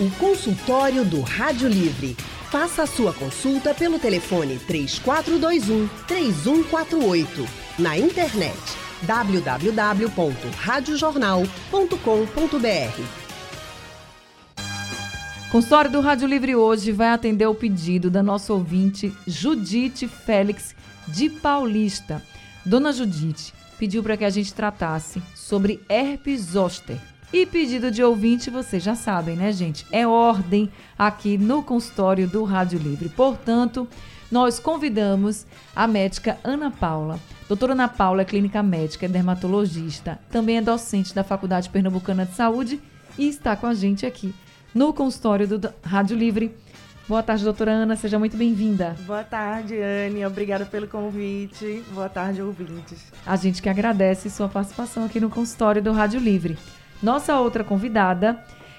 O consultório do Rádio Livre. Faça a sua consulta pelo telefone 3421 3148. Na internet www.radiojornal.com.br. Consultório do Rádio Livre hoje vai atender o pedido da nossa ouvinte Judite Félix de Paulista. Dona Judite pediu para que a gente tratasse sobre herpes zoster. E pedido de ouvinte, vocês já sabem, né, gente? É ordem aqui no consultório do Rádio Livre. Portanto, nós convidamos a médica Ana Paula. Doutora Ana Paula é clínica médica, é dermatologista, também é docente da Faculdade Pernambucana de Saúde e está com a gente aqui no consultório do Rádio Livre. Boa tarde, doutora Ana, seja muito bem-vinda. Boa tarde, Anne, obrigada pelo convite. Boa tarde, ouvintes. A gente que agradece sua participação aqui no consultório do Rádio Livre. Nossa outra convidada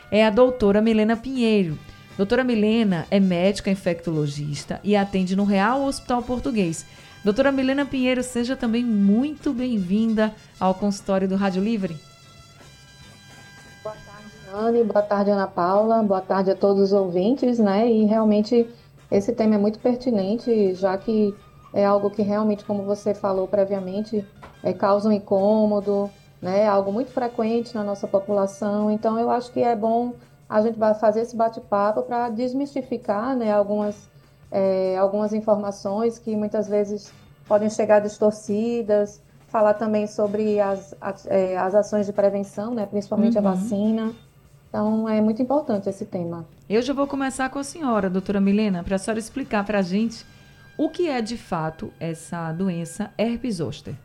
é a doutora Milena Pinheiro. Doutora Milena é médica infectologista e atende no Real Hospital Português. Doutora Milena Pinheiro, seja também muito bem-vinda ao consultório do Rádio Livre. Boa tarde, Anne. Boa tarde, Ana Paula. Boa tarde a todos os ouvintes, né? E realmente esse tema é muito pertinente, já que é algo que realmente, como você falou previamente, é, causa um incômodo, né? Algo muito frequente na nossa população. Então, eu acho que é bom a gente fazer esse bate-papo para desmistificar, né? Algumas, é, algumas informações que muitas vezes podem chegar distorcidas. Falar também sobre as, as, é, as ações de prevenção, né? Principalmente uhum. a vacina. Então, é muito importante esse tema. Eu já vou começar com a senhora, doutora Milena, para a senhora explicar para a gente o que é de fato essa doença herpes zoster.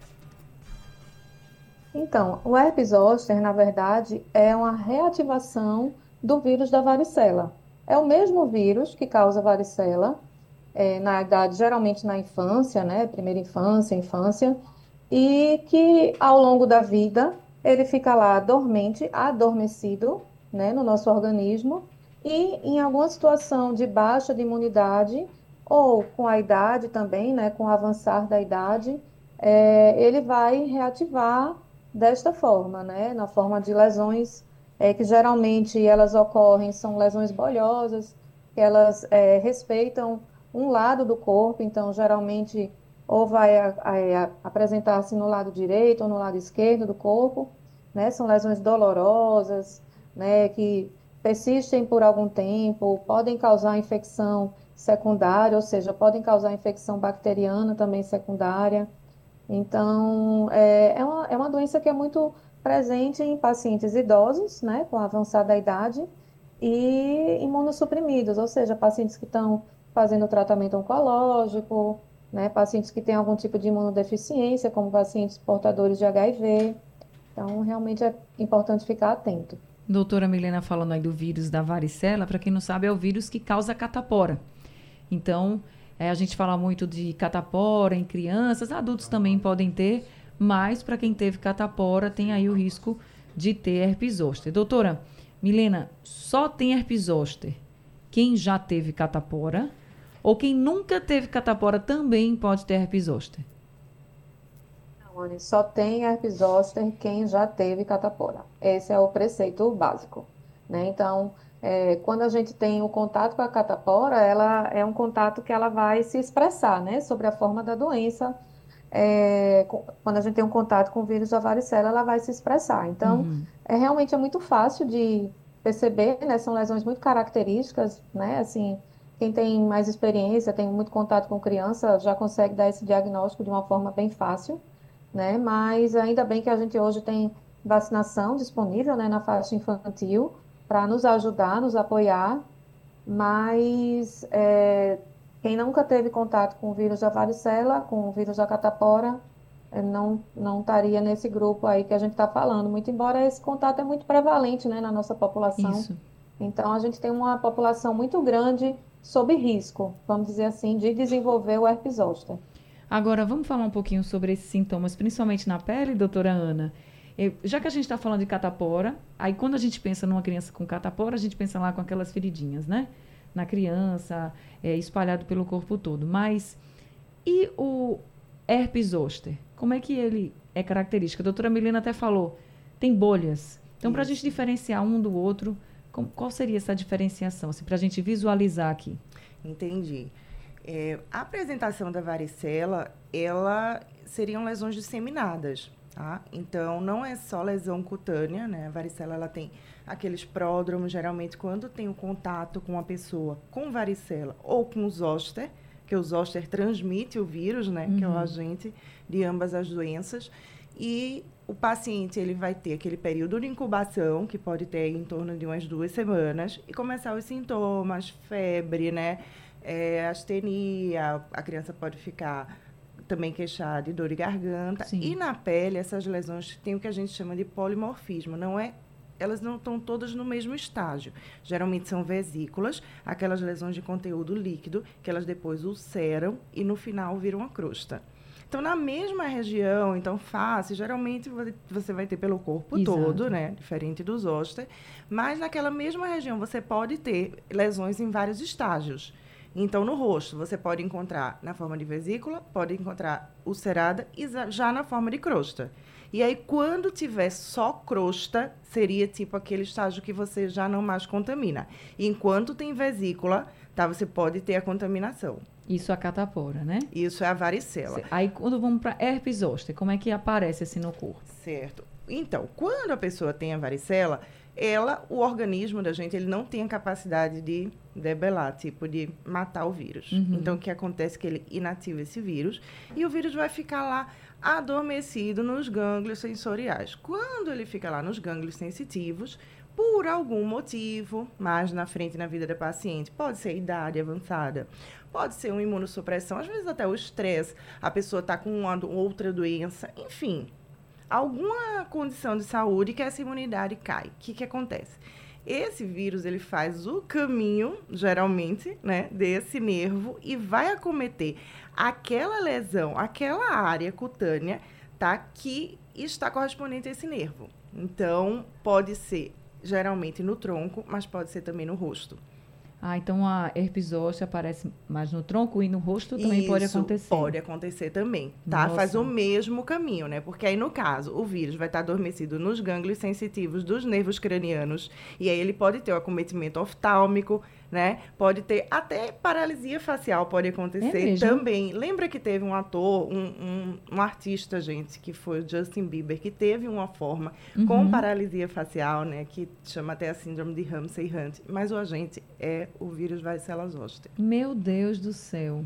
Então, o herpes zoster, na verdade, é uma reativação do vírus da varicela. É o mesmo vírus que causa varicela, é, na idade, geralmente na infância, né? Primeira infância, infância, e que ao longo da vida ele fica lá dormente, adormecido, né, no nosso organismo, e em alguma situação de baixa de imunidade, ou com a idade também, né, com o avançar da idade, é, ele vai reativar desta forma, né? Na forma de lesões é, que geralmente elas ocorrem, são lesões bolhosas, que elas é, respeitam um lado do corpo, então geralmente ou vai apresentar-se no lado direito ou no lado esquerdo do corpo, né? São lesões dolorosas, né? Que persistem por algum tempo, podem causar infecção secundária, ou seja, podem causar infecção bacteriana também secundária. Então, é, é, uma, é uma doença que é muito presente em pacientes idosos, né, com avançada idade, e imunossuprimidos, ou seja, pacientes que estão fazendo tratamento oncológico, né, pacientes que têm algum tipo de imunodeficiência, como pacientes portadores de HIV. Então, realmente é importante ficar atento. Doutora Milena falando aí do vírus da varicela, para quem não sabe, é o vírus que causa catapora. Então, é, a gente fala muito de catapora em crianças, adultos também podem ter, mas para quem teve catapora tem aí o risco de ter herpes zoster. Doutora Milena, só tem herpes zoster quem já teve catapora ou quem nunca teve catapora também pode ter herpes zoster? Não, só tem herpes zoster quem já teve catapora. Esse é o preceito básico. Né? Então, é, quando a gente tem o contato com a catapora, ela é um contato que ela vai se expressar, né, sobre a forma da doença. É, quando a gente tem um contato com o vírus da varicela, ela vai se expressar. Então, uhum. é realmente é muito fácil de perceber, né, são lesões muito características, né, assim, quem tem mais experiência, tem muito contato com criança, já consegue dar esse diagnóstico de uma forma bem fácil, né, mas ainda bem que a gente hoje tem vacinação disponível, né, na faixa infantil, para nos ajudar, nos apoiar, mas é, quem nunca teve contato com o vírus da varicela, com o vírus da catapora, não, não estaria nesse grupo aí que a gente está falando, muito embora esse contato é muito prevalente né, na nossa população. Isso. Então, a gente tem uma população muito grande sob risco, vamos dizer assim, de desenvolver o herpes zoster. Agora, vamos falar um pouquinho sobre esses sintomas, principalmente na pele, doutora Ana. Eu, já que a gente está falando de catapora, aí quando a gente pensa numa criança com catapora, a gente pensa lá com aquelas feridinhas, né? Na criança, é, espalhado pelo corpo todo. Mas e o herpes zoster? Como é que ele é característica? A doutora Milena até falou, tem bolhas. Então, para a gente diferenciar um do outro, qual seria essa diferenciação, assim, para a gente visualizar aqui? Entendi. É, a apresentação da varicela, ela seriam lesões disseminadas, tá? Então, não é só lesão cutânea, né? A varicela, ela tem aqueles pródromos, geralmente, quando tem o um contato com uma pessoa com varicela ou com o zoster, que o zoster transmite o vírus, né? Uhum. Que é o uhum. agente de ambas as doenças. E o paciente ele vai ter aquele período de incubação, que pode ter em torno de umas duas semanas, e começar os sintomas, febre, né? É, astenia, a criança pode ficar também queixar de dor de garganta. Sim. E na pele, essas lesões têm o que a gente chama de polimorfismo. Não é elas não estão todas no mesmo estágio. Geralmente são vesículas, aquelas lesões de conteúdo líquido, que elas depois ulceram e no final viram a crosta. Então, na mesma região, então, face, geralmente você vai ter pelo corpo Exato. todo, né? Diferente dos zoster. Mas naquela mesma região você pode ter lesões em vários estágios. Então, no rosto, você pode encontrar na forma de vesícula, pode encontrar ulcerada e já na forma de crosta. E aí, quando tiver só crosta, seria tipo aquele estágio que você já não mais contamina. Enquanto tem vesícula, tá, você pode ter a contaminação. Isso é a catapora, né? Isso é a varicela. Aí, quando vamos para herpes zoster, como é que aparece assim no corpo? Certo. Então, quando a pessoa tem a varicela, ela, o organismo da gente, ele não tem a capacidade de debelar, tipo, de matar o vírus. Uhum. Então, o que acontece é que ele inativa esse vírus e o vírus vai ficar lá adormecido nos gânglios sensoriais. Quando ele fica lá nos gânglios sensitivos, por algum motivo, mais na frente na vida da paciente, pode ser idade avançada, pode ser uma imunossupressão, às vezes até o estresse, a pessoa está com uma outra doença, enfim, alguma condição de saúde que essa imunidade cai. O que, que acontece? Esse vírus ele faz o caminho, geralmente, né, desse nervo e vai acometer aquela lesão, aquela área cutânea, tá, que está correspondente a esse nervo. Então, pode ser geralmente no tronco, mas pode ser também no rosto. Ah, então a herpes zoster aparece mais no tronco e no rosto também Isso pode acontecer. pode acontecer também, tá? Nossa. Faz o mesmo caminho, né? Porque aí, no caso, o vírus vai estar adormecido nos gânglios sensitivos dos nervos cranianos e aí ele pode ter o acometimento oftálmico, né? Pode ter até paralisia facial pode acontecer é também. Lembra que teve um ator, um, um, um, artista, gente, que foi o Justin Bieber, que teve uma forma uhum. com paralisia facial, né? Que chama até a síndrome de Ramsay Hunt. Mas o agente é o vírus varicela zoster. Meu Deus do céu.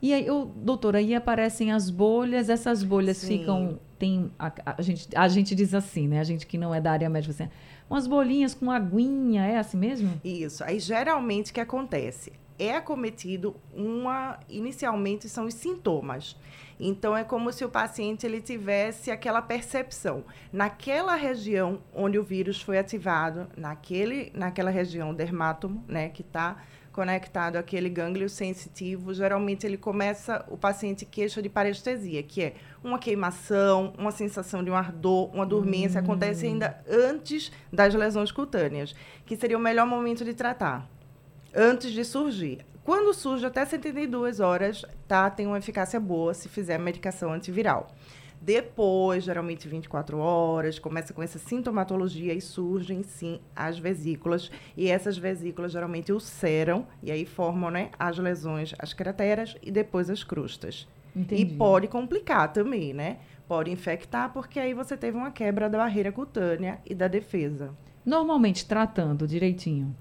E aí, oh, doutora, aí aparecem as bolhas, essas bolhas Sim. ficam. Tem, a, a, gente, a gente diz assim, né? A gente que não é da área médica, assim, umas bolinhas com aguinha, é assim mesmo? Isso. Aí geralmente o que acontece? É acometido uma. Inicialmente são os sintomas. Então é como se o paciente ele tivesse aquela percepção naquela região onde o vírus foi ativado, naquele, naquela região dermátomo, né, que está conectado àquele gânglio sensitivo, geralmente ele começa, o paciente queixa de parestesia, que é uma queimação, uma sensação de um ardor, uma dormência, hum. acontece ainda antes das lesões cutâneas, que seria o melhor momento de tratar, antes de surgir. Quando surge até 72 horas, tá, tem uma eficácia boa se fizer a medicação antiviral. Depois, geralmente 24 horas, começa com essa sintomatologia e surgem sim as vesículas. E essas vesículas geralmente ulceram e aí formam né, as lesões, as crateras e depois as crustas. Entendi. E pode complicar também, né? Pode infectar, porque aí você teve uma quebra da barreira cutânea e da defesa. Normalmente, tratando direitinho,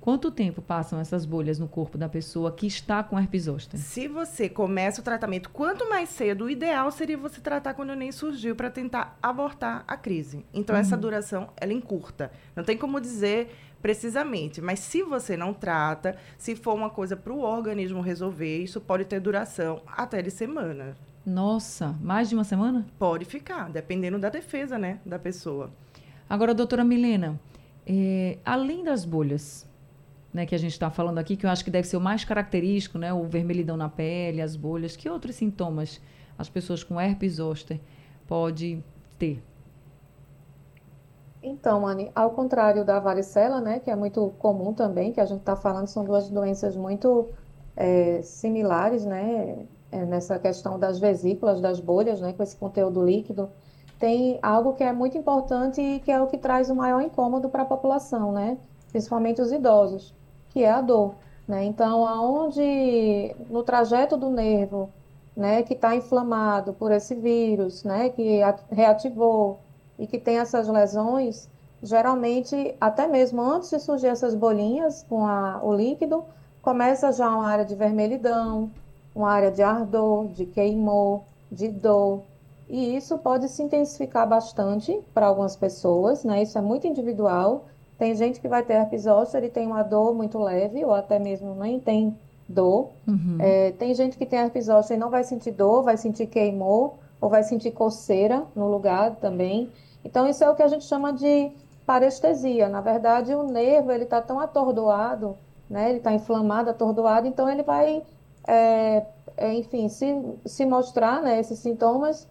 Quanto tempo passam essas bolhas no corpo da pessoa que está com herpes zoster? Se você começa o tratamento quanto mais cedo, o ideal seria você tratar quando nem surgiu para tentar abortar a crise. Então uhum. essa duração ela encurta. Não tem como dizer precisamente, mas se você não trata, se for uma coisa para o organismo resolver, isso pode ter duração até de semana. Nossa, mais de uma semana? Pode ficar, dependendo da defesa, né, da pessoa. Agora, doutora Milena, é, além das bolhas, né, que a gente está falando aqui, que eu acho que deve ser o mais característico, né, o vermelhidão na pele, as bolhas. Que outros sintomas as pessoas com herpes zoster podem ter? Então, Anne, ao contrário da varicela, né, que é muito comum também, que a gente está falando, são duas doenças muito é, similares, né, é, nessa questão das vesículas, das bolhas, né, com esse conteúdo líquido, tem algo que é muito importante e que é o que traz o maior incômodo para a população, né, principalmente os idosos, que é a dor. Né? Então, aonde no trajeto do nervo, né, que está inflamado por esse vírus, né, que reativou e que tem essas lesões, geralmente, até mesmo antes de surgir essas bolinhas com a, o líquido, começa já uma área de vermelhidão, uma área de ardor, de queimor, de dor. E isso pode se intensificar bastante para algumas pessoas, né? Isso é muito individual. Tem gente que vai ter herpes zoster e tem uma dor muito leve, ou até mesmo nem tem dor. Uhum. É, tem gente que tem herpes zoster e não vai sentir dor, vai sentir queimor, ou vai sentir coceira no lugar também. Então, isso é o que a gente chama de parestesia. Na verdade, o nervo ele está tão atordoado, né? Ele está inflamado, atordoado, então ele vai, é, é, enfim, se, se mostrar, né, esses sintomas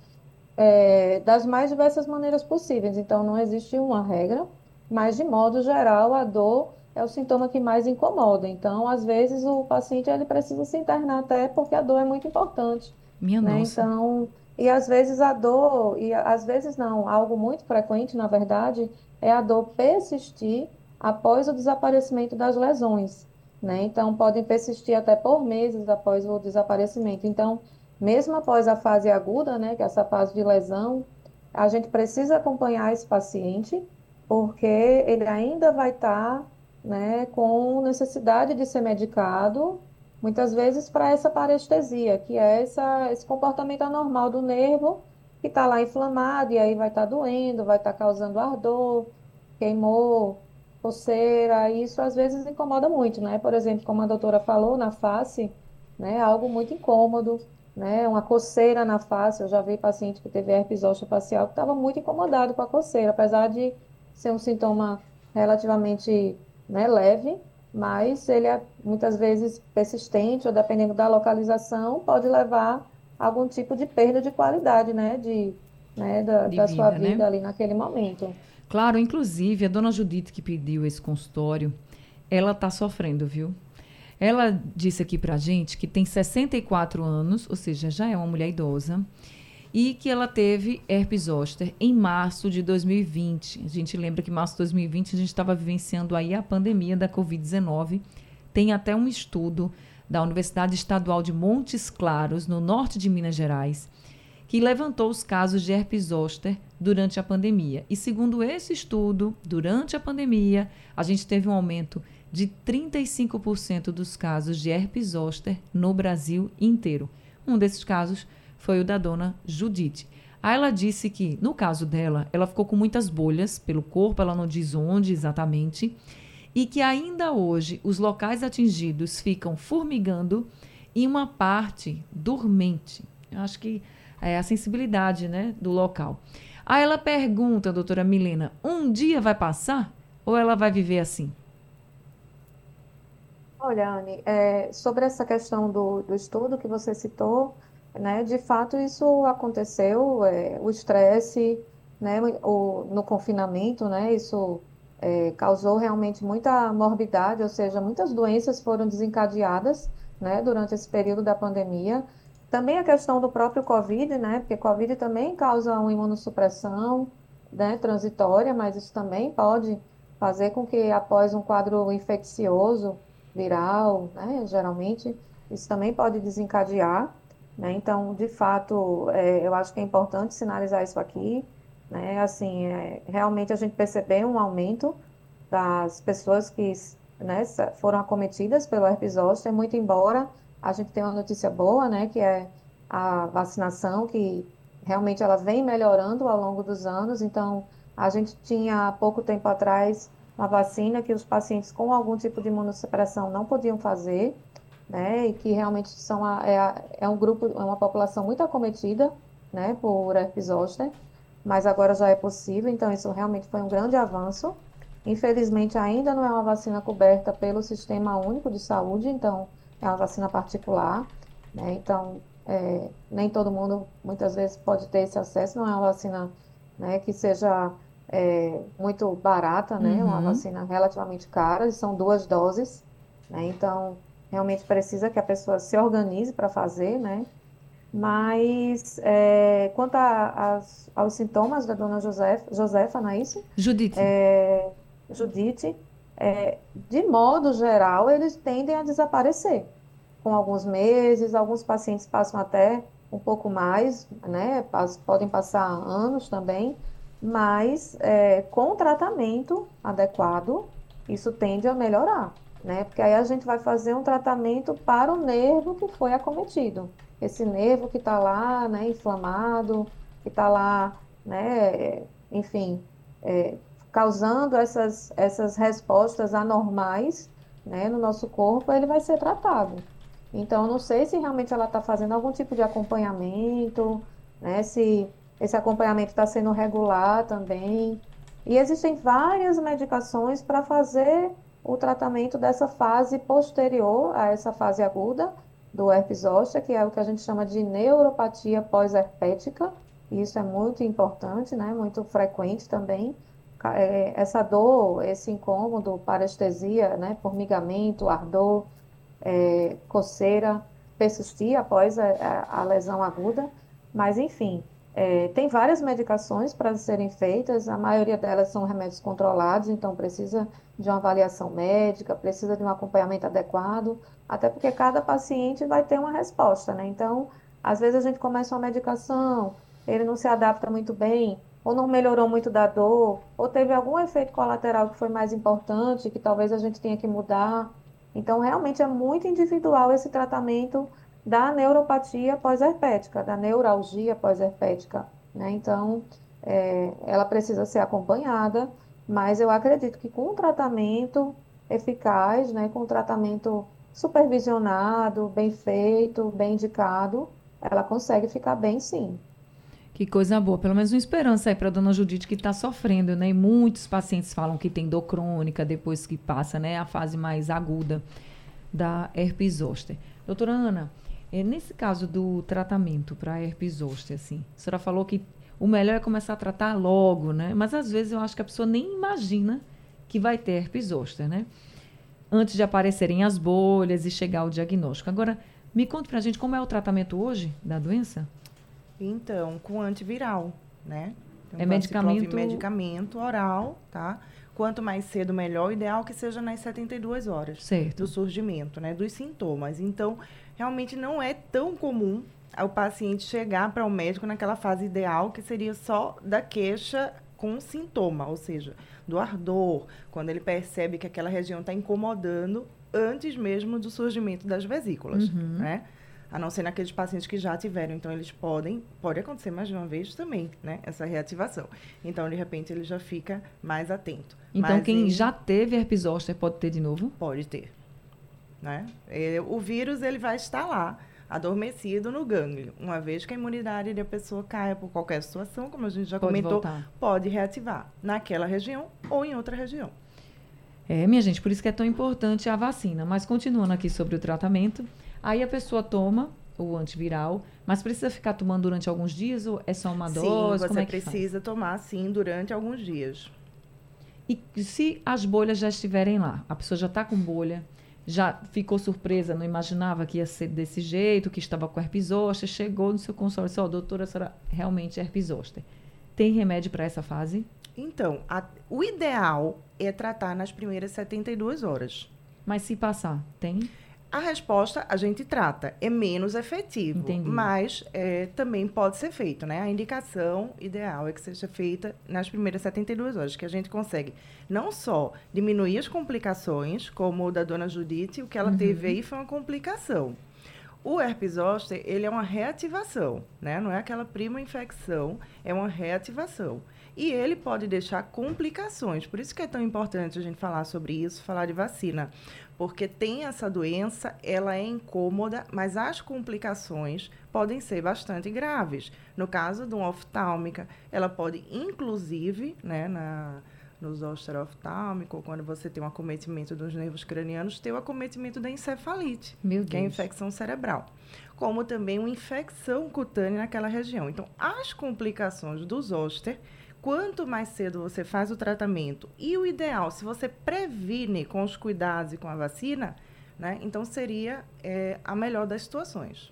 é, das mais diversas maneiras possíveis. Então, não existe uma regra, mas de modo geral, a dor é o sintoma que mais incomoda. Então, às vezes, o paciente ele precisa se internar até porque a dor é muito importante. Minha né? nossa. Então, e às vezes a dor, e às vezes não, algo muito frequente, na verdade, é a dor persistir após o desaparecimento das lesões. Né? Então, podem persistir até por meses após o desaparecimento. Então, mesmo após a fase aguda, né, que é essa fase de lesão, a gente precisa acompanhar esse paciente, porque ele ainda vai estar tá, né, com necessidade de ser medicado, muitas vezes para essa parestesia, que é essa, esse comportamento anormal do nervo que está lá inflamado e aí vai estar tá doendo, vai estar tá causando ardor, queimou, coceira, isso às vezes incomoda muito, né? Por exemplo, como a doutora falou, na face, né, algo muito incômodo, né? Uma coceira na face, eu já vi paciente que teve herpes facial que estava muito incomodado com a coceira, apesar de ser um sintoma relativamente né, leve, mas ele é muitas vezes persistente ou dependendo da localização, pode levar a algum tipo de perda de qualidade, né, de, né, da, de da vida, sua vida né? ali naquele momento. Claro, inclusive a dona Judite que pediu esse consultório, ela está sofrendo, viu? Ela disse aqui pra gente que tem 64 anos, ou seja, já é uma mulher idosa, e que ela teve herpes zoster em março de 2020. A gente lembra que março de 2020 a gente estava vivenciando aí a pandemia da Covid-19. Tem até um estudo da Universidade Estadual de Montes Claros, no norte de Minas Gerais, que levantou os casos de herpes zoster durante a pandemia. E segundo esse estudo, durante a pandemia, a gente teve um aumento de 35% dos casos de herpes zoster no Brasil inteiro. Um desses casos foi o da dona Judite. Aí ela disse que, no caso dela, ela ficou com muitas bolhas pelo corpo, ela não diz onde exatamente, e que ainda hoje os locais atingidos ficam formigando e uma parte dormente. Eu acho que é a sensibilidade né, do local. Aí ela pergunta, doutora Milena, um dia vai passar ou ela vai viver assim? Olha, Anne, é, sobre essa questão do, do estudo que você citou, né? De fato, isso aconteceu, é, o estresse, né? O, no confinamento, né? Isso é, causou realmente muita morbidade, ou seja, muitas doenças foram desencadeadas, né? Durante esse período da pandemia. Também a questão do próprio Covid, né? Porque Covid também causa uma imunossupressão, né? Transitória, mas isso também pode fazer com que após um quadro infeccioso, viral, né? Geralmente, isso também pode desencadear né? Então, de fato, é, eu acho que é importante sinalizar isso aqui. Né? Assim, é, realmente a gente percebeu um aumento das pessoas que né, foram acometidas pelo herpes zoster, muito embora a gente tenha uma notícia boa, né, que é a vacinação, que realmente ela vem melhorando ao longo dos anos. Então, a gente tinha há pouco tempo atrás uma vacina que os pacientes com algum tipo de imunossupressão não podiam fazer, né, e que realmente são a, é, a, é, um grupo, é uma população muito acometida, né, por herpes zoster, mas agora já é possível, então isso realmente foi um grande avanço. Infelizmente ainda não é uma vacina coberta pelo Sistema Único de Saúde, então é uma vacina particular, né, então é, nem todo mundo muitas vezes pode ter esse acesso, não é uma vacina né, que seja é, muito barata, né, uhum. uma vacina relativamente cara, e são duas doses, né, então realmente precisa que a pessoa se organize para fazer, né? Mas é, quanto a, a, aos sintomas da dona Josefa, Josefa, não é isso? Judite. É, Judite, é, de modo geral, eles tendem a desaparecer com alguns meses, alguns pacientes passam até um pouco mais, né? Podem passar anos também, mas é, com tratamento adequado, isso tende a melhorar, né? Porque aí a gente vai fazer um tratamento para o nervo que foi acometido. Esse nervo que está lá, né, inflamado, que está lá, né, enfim, é, causando essas, essas respostas anormais, né, no nosso corpo, ele vai ser tratado. Então, não sei se realmente ela está fazendo algum tipo de acompanhamento, né? Se esse acompanhamento está sendo regular também. E existem várias medicações para fazer o tratamento dessa fase posterior a essa fase aguda do herpes zoster, que é o que a gente chama de neuropatia pós-herpética. Isso é muito importante, né? Muito frequente também. É, essa dor, esse incômodo, parestesia, né? Formigamento, ardor, é, coceira persistir após a, a, lesão aguda, mas enfim, é, tem várias medicações para serem feitas, a maioria delas são remédios controlados, então precisa de uma avaliação médica, precisa de um acompanhamento adequado, até porque cada paciente vai ter uma resposta, né? Então, às vezes a gente começa uma medicação, ele não se adapta muito bem, ou não melhorou muito da dor, ou teve algum efeito colateral que foi mais importante, que talvez a gente tenha que mudar. Então, realmente é muito individual esse tratamento da neuropatia pós-herpética, da neuralgia pós-herpética. Né? Então, é, ela precisa ser acompanhada, mas eu acredito que com um tratamento eficaz, né, com um tratamento supervisionado, bem feito, bem indicado, ela consegue ficar bem sim. Que coisa boa, pelo menos uma esperança aí para a dona Judite que está sofrendo, né? E muitos pacientes falam que tem dor crônica depois que passa, né, a fase mais aguda da herpes zoster. Doutora Ana, é, nesse caso do tratamento para herpes zoster, assim, a senhora falou que o melhor é começar a tratar logo, né? Mas às vezes eu acho que a pessoa nem imagina que vai ter herpes zoster, né? Antes de aparecerem as bolhas e chegar o diagnóstico. Agora, me conte para a gente como é o tratamento hoje da doença? Então, com antiviral, né? Então, é medicamento... medicamento oral, tá? Quanto mais cedo, melhor. O ideal é que seja nas 72 horas certo. do surgimento, né? Dos sintomas. Então, realmente não é tão comum o paciente chegar para o médico naquela fase ideal, que seria só da queixa com sintoma, ou seja, do ardor, quando ele percebe que aquela região está incomodando antes mesmo do surgimento das vesículas, uhum. né? a não ser naqueles pacientes que já tiveram. Então, eles podem, pode acontecer mais de uma vez também, né? Essa reativação. Então, de repente, ele já fica mais atento. Então, Mas quem em... já teve herpes zoster pode ter de novo? Pode ter. Né? O vírus, ele vai estar lá, adormecido no gânglio. Uma vez que a imunidade da pessoa caia por qualquer situação, como a gente já pode comentou, voltar. pode reativar naquela região ou em outra região. É, minha gente, por isso que é tão importante a vacina. Mas continuando aqui sobre o tratamento, Aí a pessoa toma o antiviral, mas precisa ficar tomando durante alguns dias ou é só uma dose? Sim, você é precisa tomar sim durante alguns dias. E se as bolhas já estiverem lá, a pessoa já está com bolha, já ficou surpresa, não imaginava que ia ser desse jeito, que estava com herpes zoster, chegou no seu consultório e disse, oh, doutora, a senhora realmente é herpes zoster. Tem remédio para essa fase? Então, a, o ideal é tratar nas primeiras 72 horas. Mas se passar, tem? A resposta a gente trata, é menos efetivo, Entendi. mas é, também pode ser feito, né? A indicação ideal é que seja feita nas primeiras 72 horas, que a gente consegue não só diminuir as complicações, como o da dona Judite, o que ela uhum. teve aí foi uma complicação. O herpes zoster, ele é uma reativação, né? Não é aquela prima infecção, é uma reativação. E ele pode deixar complicações. Por isso que é tão importante a gente falar sobre isso, falar de vacina porque tem essa doença, ela é incômoda, mas as complicações podem ser bastante graves. No caso de uma oftálmica, ela pode, inclusive, né, na, no zoster oftálmico, quando você tem um acometimento dos nervos cranianos, ter o acometimento da encefalite, que é a infecção cerebral. Como também uma infecção cutânea naquela região. Então, as complicações do zoster quanto mais cedo você faz o tratamento e o ideal, se você previne com os cuidados e com a vacina, né, então seria é, a melhor das situações.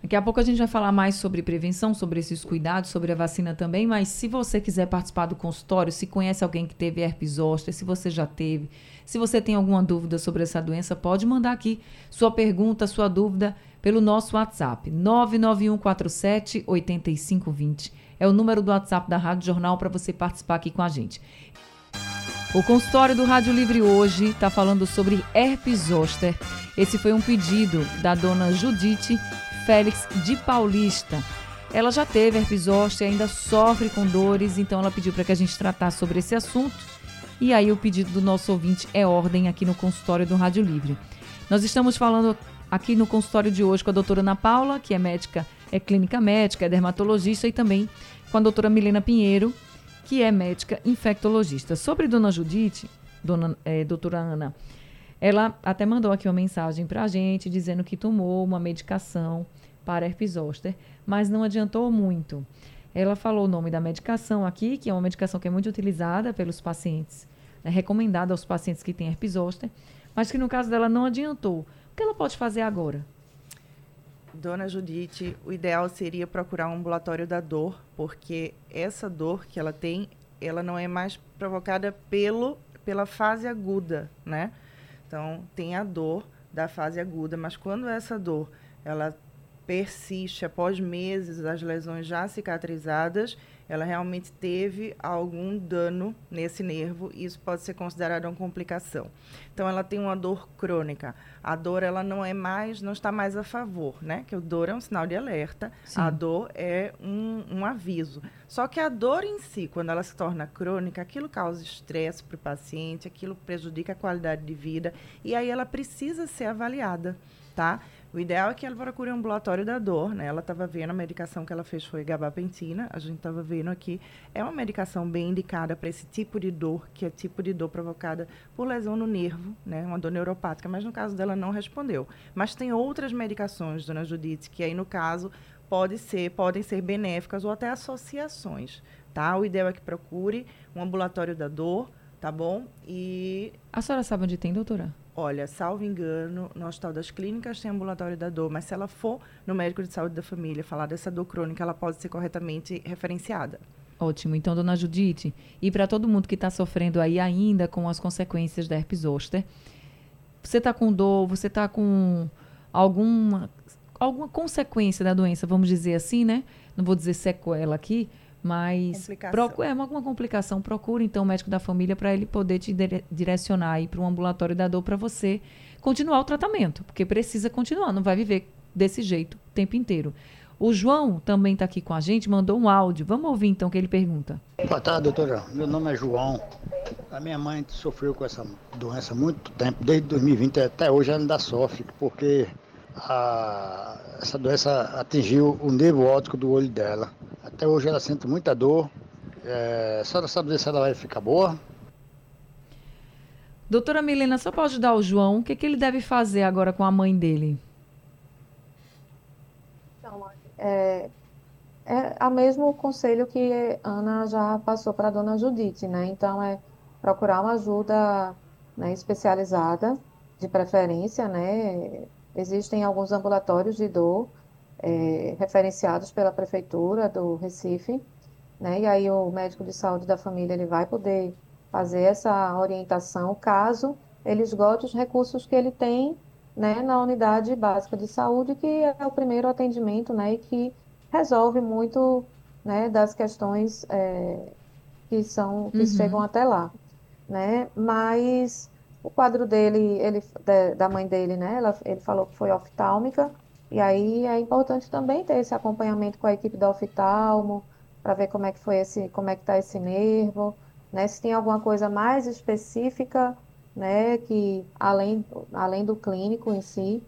Daqui a pouco a gente vai falar mais sobre prevenção, sobre esses cuidados, sobre a vacina também, mas se você quiser participar do consultório, se conhece alguém que teve herpes zoster, se você já teve, se você tem alguma dúvida sobre essa doença, pode mandar aqui sua pergunta, sua dúvida pelo nosso WhatsApp, 99147 8520. É o número do WhatsApp da Rádio Jornal para você participar aqui com a gente. O consultório do Rádio Livre hoje está falando sobre herpes zoster. Esse foi um pedido da dona Judite Félix de Paulista. Ela já teve herpes zoster e ainda sofre com dores, então ela pediu para que a gente tratasse sobre esse assunto. E aí o pedido do nosso ouvinte é ordem aqui no consultório do Rádio Livre. Nós estamos falando aqui no consultório de hoje com a doutora Ana Paula, que é médica, é clínica médica, é dermatologista, e também com a doutora Milena Pinheiro, que é médica infectologista. Sobre Dona Judite, dona, é, doutora Ana, ela até mandou aqui uma mensagem para a gente dizendo que tomou uma medicação para herpes zoster, mas não adiantou muito. Ela falou o nome da medicação aqui, que é uma medicação que é muito utilizada pelos pacientes, é recomendada aos pacientes que têm herpes zoster, mas que no caso dela não adiantou. O que ela pode fazer agora? Dona Judite, o ideal seria procurar um ambulatório da dor, porque essa dor que ela tem, ela não é mais provocada pelo, pela fase aguda, né? Então, tem a dor da fase aguda, mas quando essa dor ela persiste após meses das lesões já cicatrizadas, ela realmente teve algum dano nesse nervo e isso pode ser considerado uma complicação. Então ela tem uma dor crônica. A dor ela não é mais, não está mais a favor, né? Que o dor é um sinal de alerta, Sim. a dor é um, um aviso. Só que a dor em si, quando ela se torna crônica, aquilo causa estresse para o paciente, aquilo prejudica a qualidade de vida e aí ela precisa ser avaliada, tá? O ideal é que ela procure um ambulatório da dor, né? Ela estava vendo, a medicação que ela fez foi gabapentina, a gente estava vendo aqui. É uma medicação bem indicada para esse tipo de dor, que é tipo de dor provocada por lesão no nervo, né? Uma dor neuropática, mas no caso dela não respondeu. Mas tem outras medicações, dona Judite, que aí no caso pode ser, podem ser benéficas ou até associações, tá? O ideal é que procure um ambulatório da dor, tá bom? E... A senhora sabe onde tem, doutora? Olha, salvo engano, no Hospital das Clínicas tem ambulatório da dor, mas se ela for no médico de saúde da família falar dessa dor crônica, ela pode ser corretamente referenciada. Ótimo. Então, dona Judite, e para todo mundo que está sofrendo aí ainda com as consequências da herpes zoster, você está com dor, você está com alguma, alguma consequência da doença, vamos dizer assim, né? Não vou dizer sequela aqui, mas procura, é alguma complicação, procure então o médico da família para ele poder te direcionar aí para um ambulatório da dor para você continuar o tratamento, porque precisa continuar, não vai viver desse jeito o tempo inteiro. O João também está aqui com a gente, mandou um áudio. Vamos ouvir então o que ele pergunta. Boa tarde, doutora. Meu nome é João. A minha mãe sofreu com essa doença há muito tempo, desde 2020 até hoje ela ainda sofre, porque a, essa doença atingiu o nervo óptico do olho dela. Até hoje ela sente muita dor. É, a senhora sabe se ela vai ficar boa? Doutora Milena, só pode ajudar o João? O que, que ele deve fazer agora com a mãe dele? Então, é, é o mesmo conselho que Ana já passou para a dona Judite, né? Então, é procurar uma ajuda né, especializada, de preferência, né? Existem alguns ambulatórios de dor é, referenciados pela prefeitura do Recife, né? E aí o médico de saúde da família ele vai poder fazer essa orientação caso ele esgote os recursos que ele tem, né, na unidade básica de saúde, que é o primeiro atendimento, né, e que resolve muito, né, das questões é, que são que uhum. chegam até lá, né? Mas o quadro dele, ele da mãe dele, né, ela, ele falou que foi oftálmica e aí é importante também ter esse acompanhamento com a equipe da oftalmo, para ver como é que foi esse, como é que está esse nervo, né? Se tem alguma coisa mais específica, né, que além, além do clínico em si,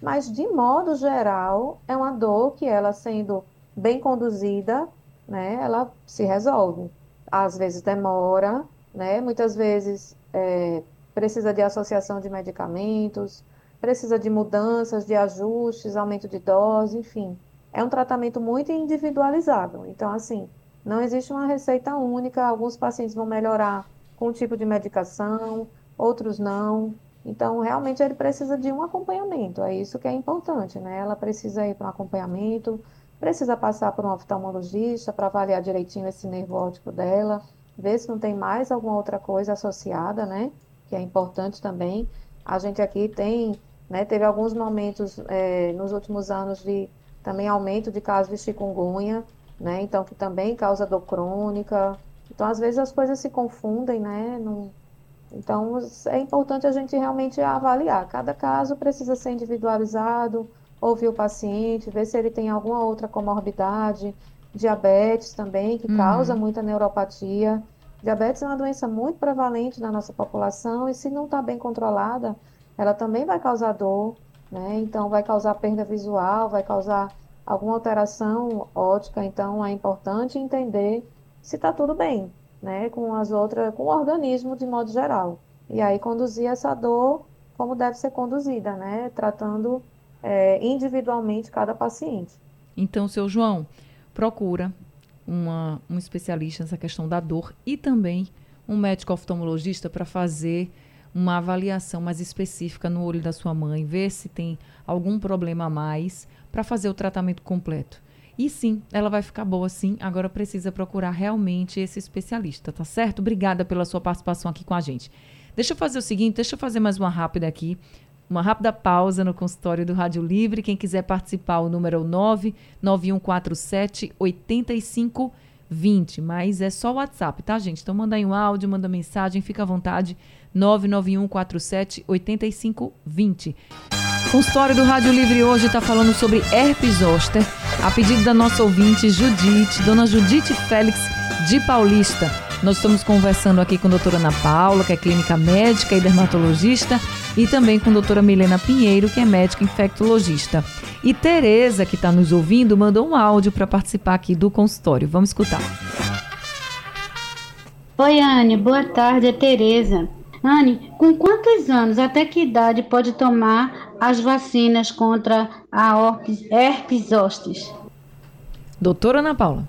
mas de modo geral é uma dor que ela sendo bem conduzida, né, ela se resolve. Às vezes demora, né, muitas vezes é, precisa de associação de medicamentos, precisa de mudanças, de ajustes, aumento de dose, enfim. É um tratamento muito individualizado. Então, assim, não existe uma receita única. Alguns pacientes vão melhorar com um tipo de medicação, outros não. Então, realmente, ele precisa de um acompanhamento, é isso que é importante, né? Ela precisa ir para um acompanhamento, precisa passar por um oftalmologista para avaliar direitinho esse nervo óptico dela, ver se não tem mais alguma outra coisa associada, né? Que é importante também. A gente aqui tem, né? Teve alguns momentos é, nos últimos anos de também aumento de casos de chikungunya, né? Então, que também causa dor crônica. Então, às vezes as coisas se confundem, né? Não então, é importante a gente realmente avaliar. Cada caso precisa ser individualizado, ouvir o paciente, ver se ele tem alguma outra comorbidade, diabetes também, que uhum. causa muita neuropatia. Diabetes é uma doença muito prevalente na nossa população e se não está bem controlada, ela também vai causar dor, né? Então, vai causar perda visual, vai causar alguma alteração ótica. Então, é importante entender se está tudo bem, né, com as outras, com o organismo de modo geral. E aí conduzir essa dor como deve ser conduzida, né, tratando é, individualmente cada paciente. Então, seu João, procura uma, um especialista nessa questão da dor e também um médico oftalmologista para fazer uma avaliação mais específica no olho da sua mãe, ver se tem algum problema a mais para fazer o tratamento completo. E sim, ela vai ficar boa sim. Agora precisa procurar realmente esse especialista, tá certo? Obrigada pela sua participação aqui com a gente. Deixa eu fazer o seguinte, deixa eu fazer mais uma rápida aqui. Uma rápida pausa no consultório do Rádio Livre. Quem quiser participar, o número é o 99147 8520. Mas é só o WhatsApp, tá, gente? Então manda aí um áudio, manda mensagem, fica à vontade. 99147 8520. Consultório do Rádio Livre hoje está falando sobre herpes zoster, a pedido da nossa ouvinte Judite, dona Judite Félix de Paulista. Nós estamos conversando aqui com a doutora Ana Paula, que é clínica médica e dermatologista, e também com a doutora Milena Pinheiro, que é médica infectologista. E Tereza, que está nos ouvindo, mandou um áudio para participar aqui do consultório. Vamos escutar. Oi, Anne. Boa tarde, é Tereza. Anne, com quantos anos, até que idade pode tomar as vacinas contra a herpes zoster? Doutora Ana Paula.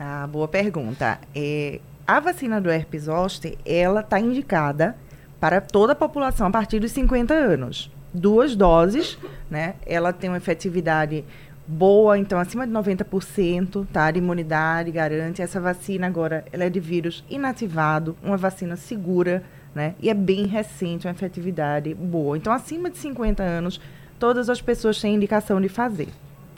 Ah, boa pergunta. É, a vacina do herpes zoster, ela está indicada para toda a população a partir dos 50 anos. Duas doses, né? Ela tem uma efetividade boa, então acima de 90%, tá? De imunidade, garante. Essa vacina agora, ela é de vírus inativado, uma vacina segura, né? E é bem recente, uma efetividade boa. Então, acima de 50 anos, todas as pessoas têm indicação de fazer,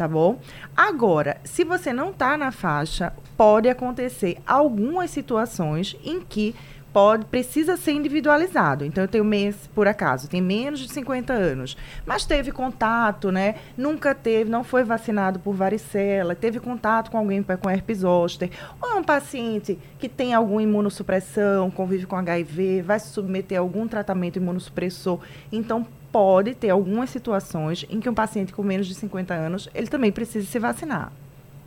tá bom? Agora, se você não está na faixa, pode acontecer algumas situações em que pode precisa ser individualizado. Então eu tenho mês, por acaso, tem menos de 50 anos, mas teve contato, né? Nunca teve, não foi vacinado por varicela, teve contato com alguém com herpes zoster, ou é um paciente que tem alguma imunossupressão, convive com HIV, vai se submeter a algum tratamento imunossupressor. Então pode ter algumas situações em que um paciente com menos de 50 anos, ele também precisa se vacinar.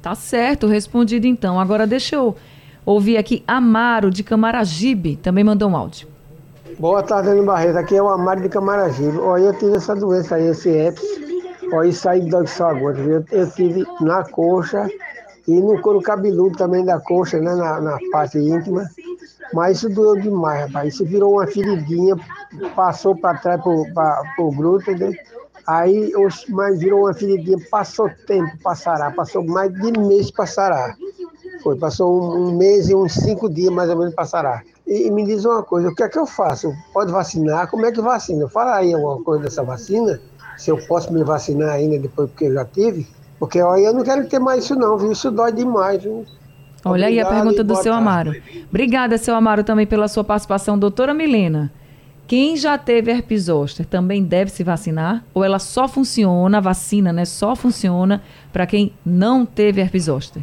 Tá certo, respondido então. Agora deixa eu Ouvi aqui Amaro de Camaragibe, também mandou um áudio. Boa tarde, Ana Barreto. Aqui é o Amaro de Camaragibe. Olha, eu tive essa doença aí, esse herpes. Olha, isso aí dói só agora. Eu, eu tive na coxa e no couro cabeludo também da coxa, né, na, na parte íntima. Mas isso doeu demais, rapaz. Isso virou uma feridinha, passou para trás para o glúteo, né? Aí, mas virou uma feridinha, passou tempo para sarar, passou mais de mês para sarar. Foi, passou um, um, mês e uns cinco dias mais ou menos passará. E, e, me diz uma coisa, o que é que eu faço? Pode vacinar? Como é que vacina? Fala aí alguma coisa dessa vacina, se eu posso me vacinar ainda depois porque eu já tive, porque olha, eu não quero ter mais isso não, viu? Isso dói demais, viu? Olha aí a pergunta do seu Amaro. Obrigada, seu Amaro, também pela sua participação. Doutora Milena, quem já teve herpes zoster também deve se vacinar? Ou ela só funciona, a vacina, né? Só funciona para quem não teve herpes zoster?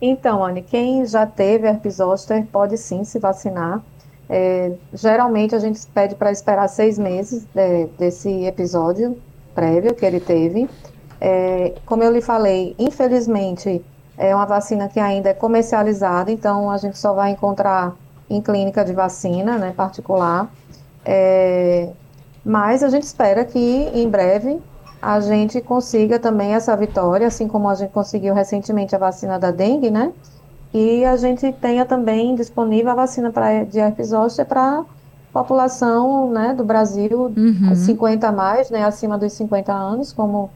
Então, Anne, quem já teve herpes zoster pode sim se vacinar. É, geralmente a gente pede para esperar seis meses de, desse episódio prévio que ele teve. É, como eu lhe falei, infelizmente é uma vacina que ainda é comercializada, então a gente só vai encontrar em clínica de vacina, né, particular. É, mas a gente espera que em breve a gente consiga também essa vitória, assim como a gente conseguiu recentemente a vacina da dengue, né? E a gente tenha também disponível a vacina pra, de herpes zoster para população né, do Brasil, Uhum. 50 a mais, né, acima dos 50 anos, como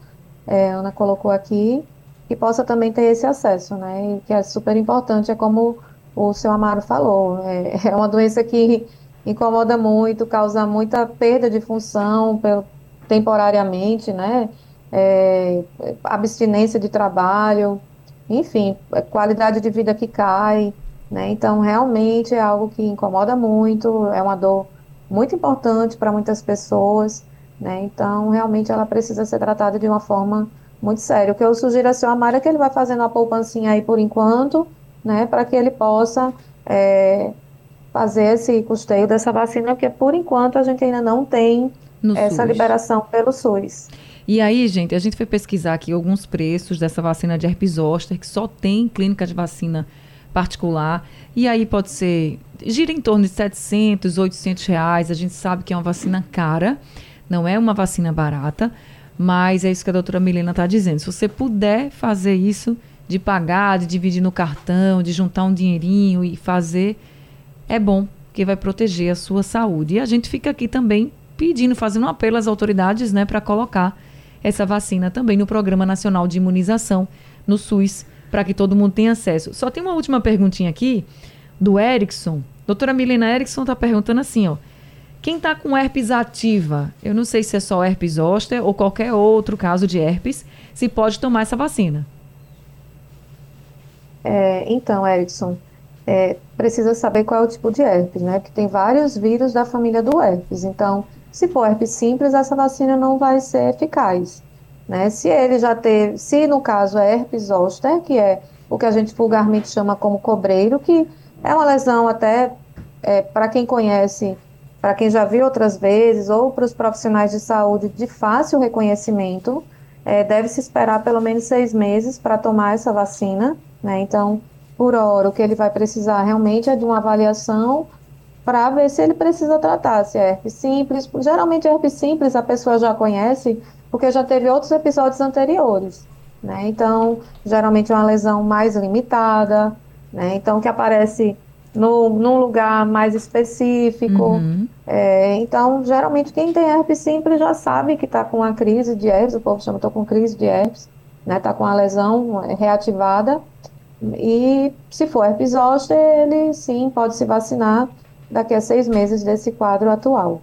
é, a Ana colocou aqui, que possa também ter esse acesso, né, e que é super importante, é como o seu Amaro falou, é, é uma doença que incomoda muito, causa muita perda de função pelo, temporariamente, né, é, abstinência de trabalho, enfim, é qualidade de vida que cai, né? Então, realmente é algo que incomoda muito, é uma dor muito importante para muitas pessoas, né? Então, realmente ela precisa ser tratada de uma forma muito séria. O que eu sugiro a senhora Mara é que ele vai fazendo uma poupancinha aí por enquanto, né? Para que ele possa é, fazer esse custeio dessa vacina, porque por enquanto a gente ainda não tem No essa SUS. liberação pelo SUS. E aí, gente, a gente foi pesquisar aqui alguns preços dessa vacina de herpes zoster, que só tem clínica de vacina particular. E aí pode ser, gira em torno de 700, 800 reais. A gente sabe que é uma vacina cara, não é uma vacina barata, mas é isso que a doutora Milena está dizendo. Se você puder fazer isso, de pagar, de dividir no cartão, de juntar um dinheirinho e fazer, é bom, porque vai proteger a sua saúde. E a gente fica aqui também pedindo, fazendo um apelo às autoridades, né, para colocar essa vacina também no Programa Nacional de Imunização, no SUS, para que todo mundo tenha acesso. Só tem uma última perguntinha aqui, do Erickson. Doutora Milena Erickson está perguntando assim, ó. Quem está com herpes ativa, eu não sei se é só herpes zoster ou qualquer outro caso de herpes, se pode tomar essa vacina. É, então, Erickson, é, precisa saber qual é o tipo de herpes, né? Porque tem vários vírus da família do herpes. Então, se for herpes simples, essa vacina não vai ser eficaz. Né? Se ele já teve, se no caso é herpes zoster, que é o que a gente vulgarmente chama como cobreiro, que é uma lesão até, é, para quem conhece, para quem já viu outras vezes, ou para os profissionais de saúde de fácil reconhecimento, é, deve-se esperar pelo menos seis meses para tomar essa vacina, né? Então, por hora, o que ele vai precisar realmente é de uma avaliação para ver se ele precisa tratar, se é herpes simples. Geralmente, herpes simples a pessoa já conhece, porque já teve outros episódios anteriores, né? Então, geralmente é uma lesão mais limitada, né? Então, que aparece no, num lugar mais específico. Uhum. É, então, geralmente, quem tem herpes simples já sabe que está com uma crise de herpes, o povo chama, estou com crise de herpes, né? Está com a lesão é, reativada. E se for herpes zoster, ele sim pode se vacinar daqui a seis meses desse quadro atual.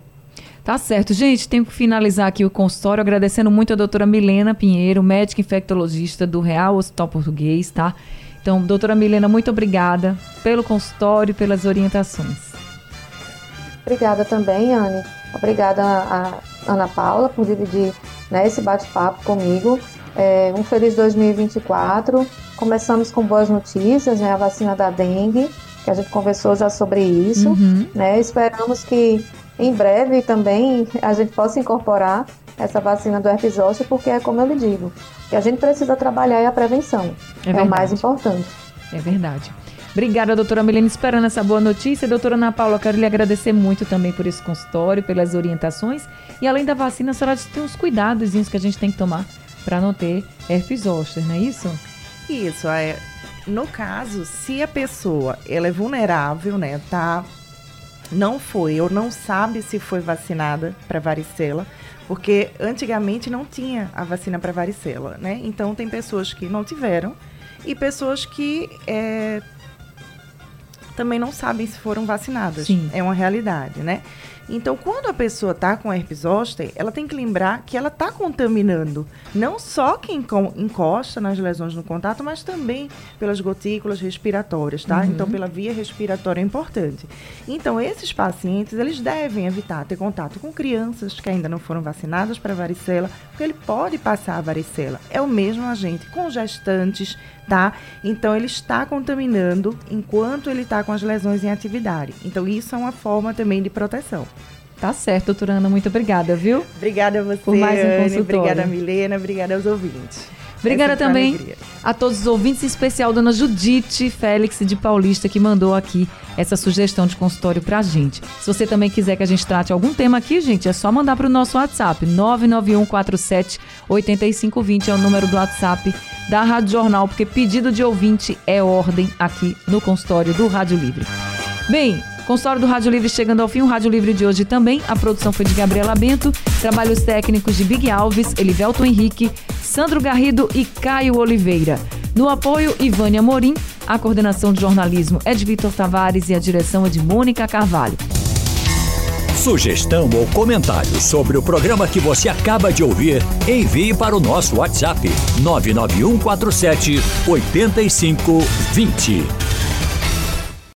Tá certo. Gente, tenho que finalizar aqui o consultório agradecendo muito a doutora Milena Pinheiro, médica infectologista do Real Hospital Português, tá? Então, doutora Milena, muito obrigada pelo consultório e pelas orientações. Obrigada também, Anne. Obrigada a Ana Paula por dividir né, esse bate-papo comigo. É, um feliz 2024. Começamos com boas notícias, né? A vacina da dengue, que a gente conversou já sobre isso. Uhum. Né? Esperamos que em breve também a gente possa incorporar essa vacina do herpes zoster, porque é como eu lhe digo, que a gente precisa trabalhar é a prevenção. É É, o mais importante. É verdade. Obrigada, doutora Milena, esperando essa boa notícia. Doutora Ana Paula, quero lhe agradecer muito também por esse consultório, pelas orientações. E além da vacina, a senhora tem uns cuidados que a gente tem que tomar para não ter herpes zoster, não é isso? Isso, é. No caso, se a pessoa ela é vulnerável, né, tá, não foi ou não sabe se foi vacinada para varicela, porque antigamente não tinha a vacina para varicela, né? Então tem pessoas que não tiveram e pessoas que é, também não sabem se foram vacinadas. Sim. É uma realidade, né? Então, quando a pessoa está com herpes zoster, ela tem que lembrar que ela está contaminando não só quem encosta nas lesões no contato, mas também pelas gotículas respiratórias, tá? Então, pela via respiratória é importante. Então, esses pacientes, eles devem evitar ter contato com crianças que ainda não foram vacinadas para varicela, porque ele pode passar a varicela. É o mesmo agente com gestantes, tá? Então, ele está contaminando enquanto ele está com as lesões em atividade. Então, isso é uma forma também de proteção. Tá certo, doutora Ana, muito obrigada, viu? Obrigada a você, Por mais um consultório. Obrigada, Milena. Obrigada aos ouvintes. Obrigada também a todos os ouvintes, em especial Dona Judite Félix de Paulista, que mandou aqui essa sugestão de consultório pra gente. Se você também quiser que a gente trate algum tema aqui, gente, é só mandar pro nosso WhatsApp, 99147 8520 é o número do WhatsApp da Rádio Jornal, porque pedido de ouvinte é ordem aqui no consultório do Rádio Livre. Bem, Consultório do Rádio Livre chegando ao fim, o Rádio Livre de hoje também. A produção foi de Gabriela Bento, trabalhos técnicos de Big Alves, Elivelto Henrique, Sandro Garrido e Caio Oliveira. No apoio, Ivânia Morim. A coordenação de jornalismo é de Vitor Tavares e a direção é de Mônica Carvalho. Sugestão ou comentário sobre o programa que você acaba de ouvir, envie para o nosso WhatsApp 99147 8520.